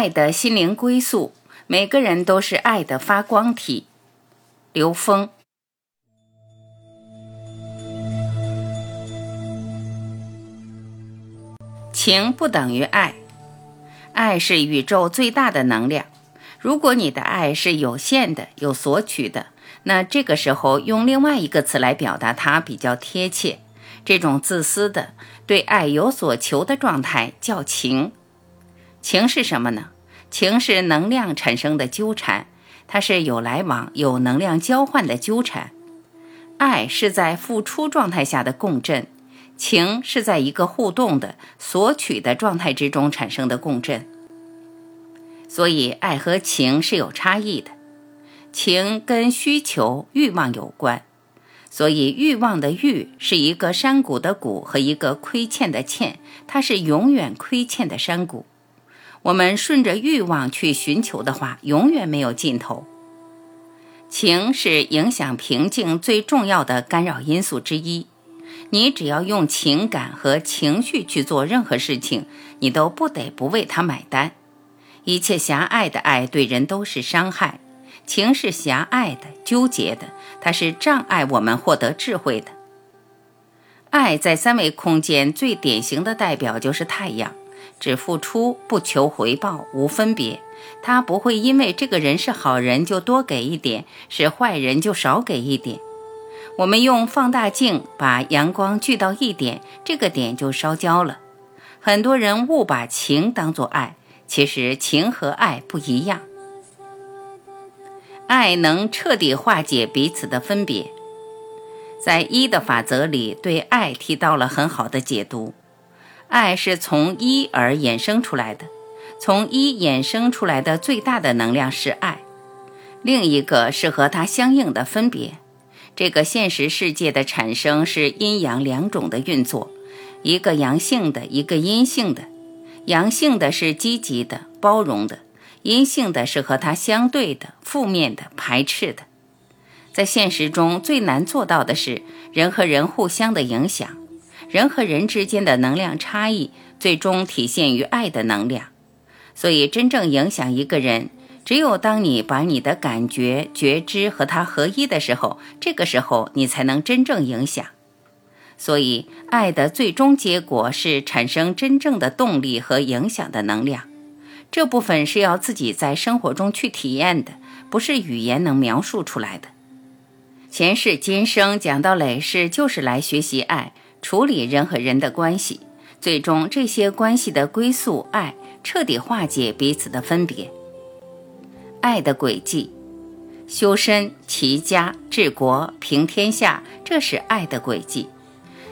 爱的心灵归宿，每个人都是爱的发光体。刘峰。情不等于爱，爱是宇宙最大的能量。如果你的爱是有限的、有索取的，那这个时候用另外一个词来表达它比较贴切。这种自私的、对爱有所求的状态叫情。情是什么呢？情是能量产生的纠缠，它是有来往、有能量交换的纠缠。爱是在付出状态下的共振，情是在一个互动的索取的状态之中产生的共振。所以，爱和情是有差异的。情跟需求、欲望有关，所以欲望的欲是一个山谷的谷和一个亏欠的欠，它是永远亏欠的山谷。我们顺着欲望去寻求的话，永远没有尽头。情是影响平静最重要的干扰因素之一。你只要用情感和情绪去做任何事情，你都不得不为它买单。一切狭隘的爱对人都是伤害。情是狭隘的、纠结的，它是障碍我们获得智慧的。爱在三维空间最典型的代表就是太阳。只付出不求回报，无分别。他不会因为这个人是好人就多给一点，是坏人就少给一点。我们用放大镜把阳光聚到一点，这个点就烧焦了。很多人误把情当作爱，其实情和爱不一样。爱能彻底化解彼此的分别，在一的法则里对爱提到了很好的解读。爱是从一而衍生出来的，从一衍生出来的最大的能量是爱。另一个是和它相应的分别。这个现实世界的产生是阴阳两种的运作，一个阳性的，一个阴性的。阳性的是积极的、包容的；阴性的是和它相对的、负面的、排斥的。在现实中最难做到的是人和人互相的影响。人和人之间的能量差异，最终体现于爱的能量。所以，真正影响一个人，只有当你把你的感觉、觉知和他合一的时候，这个时候你才能真正影响。所以，爱的最终结果是产生真正的动力和影响的能量。这部分是要自己在生活中去体验的，不是语言能描述出来的。前世今生讲到累世，就是来学习爱。处理人和人的关系，最终这些关系的归宿爱，彻底化解彼此的分别。爱的轨迹，修身、齐家、治国、平天下，这是爱的轨迹。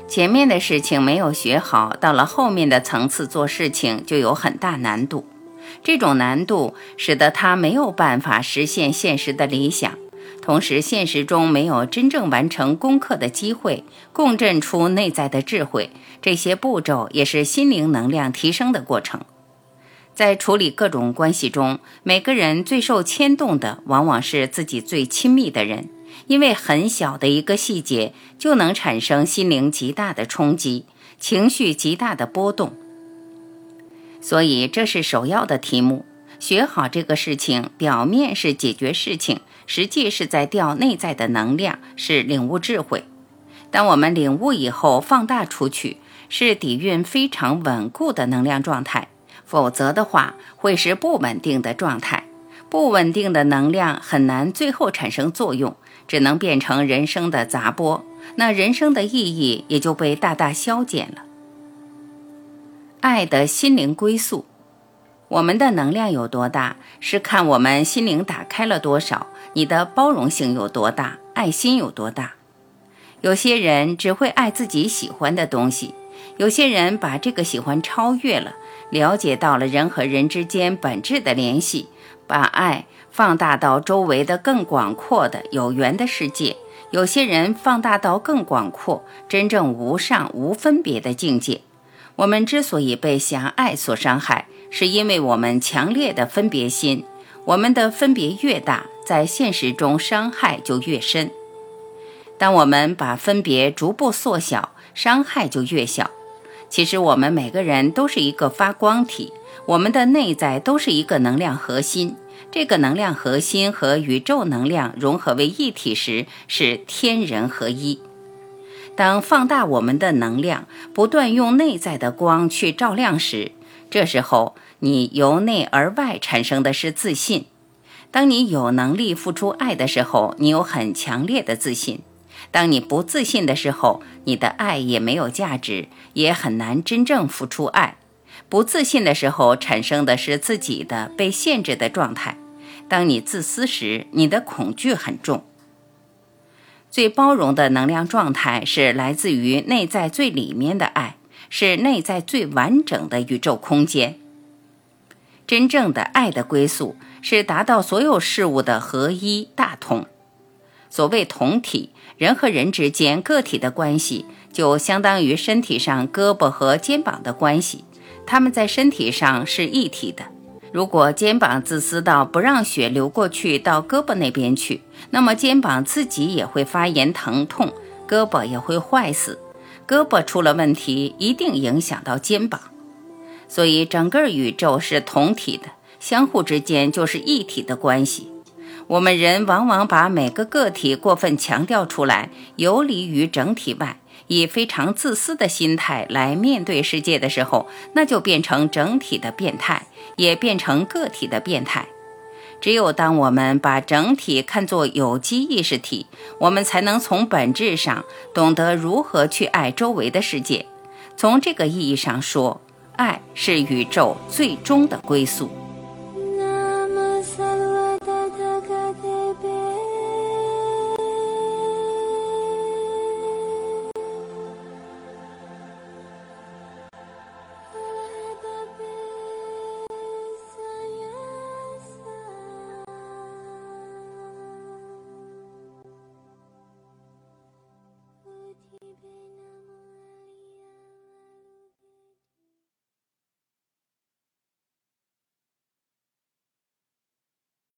前面的事情没有学好，到了后面的层次做事情就有很大难度。这种难度使得他没有办法实现现实的理想。同时，现实中没有真正完成功课的机会，共振出内在的智慧。这些步骤也是心灵能量提升的过程。在处理各种关系中，每个人最受牵动的往往是自己最亲密的人，因为很小的一个细节就能产生心灵极大的冲击，情绪极大的波动。所以，这是首要的题目。学好这个事情，表面是解决事情，实际是在调内在的能量，是领悟智慧。当我们领悟以后，放大出去，是底蕴非常稳固的能量状态；否则的话，会是不稳定的状态。不稳定的能量很难最后产生作用，只能变成人生的杂波，那人生的意义也就被大大消减了。爱的心灵归宿。我们的能量有多大，是看我们心灵打开了多少，你的包容性有多大，爱心有多大。有些人只会爱自己喜欢的东西，有些人把这个喜欢超越了，了解到了人和人之间本质的联系，把爱放大到周围的更广阔的有缘的世界。有些人放大到更广阔、真正无上无分别的境界。我们之所以被狭隘所伤害，是因为我们强烈的分别心。我们的分别越大，在现实中伤害就越深。当我们把分别逐步缩小，伤害就越小。其实我们每个人都是一个发光体，我们的内在都是一个能量核心。这个能量核心和宇宙能量融合为一体时，是天人合一。当放大我们的能量，不断用内在的光去照亮时，这时候。你由内而外产生的是自信。当你有能力付出爱的时候，你有很强烈的自信；当你不自信的时候，你的爱也没有价值，也很难真正付出爱。不自信的时候，产生的是自己的被限制的状态。当你自私时，你的恐惧很重。最包容的能量状态是来自于内在最里面的爱，是内在最完整的宇宙空间。真正的爱的归宿是达到所有事物的合一大同。所谓同体，人和人之间个体的关系，就相当于身体上胳膊和肩膀的关系，他们在身体上是一体的。如果肩膀自私到不让血流过去到胳膊那边去，那么肩膀自己也会发炎疼痛，胳膊也会坏死。胳膊出了问题，一定影响到肩膀。所以，整个宇宙是同体的，相互之间就是一体的关系。我们人往往把每个个体过分强调出来，游离于整体外，以非常自私的心态来面对世界的时候，那就变成整体的变态，也变成个体的变态。只有当我们把整体看作有机意识体，我们才能从本质上懂得如何去爱周围的世界。从这个意义上说。爱是宇宙最终的归宿。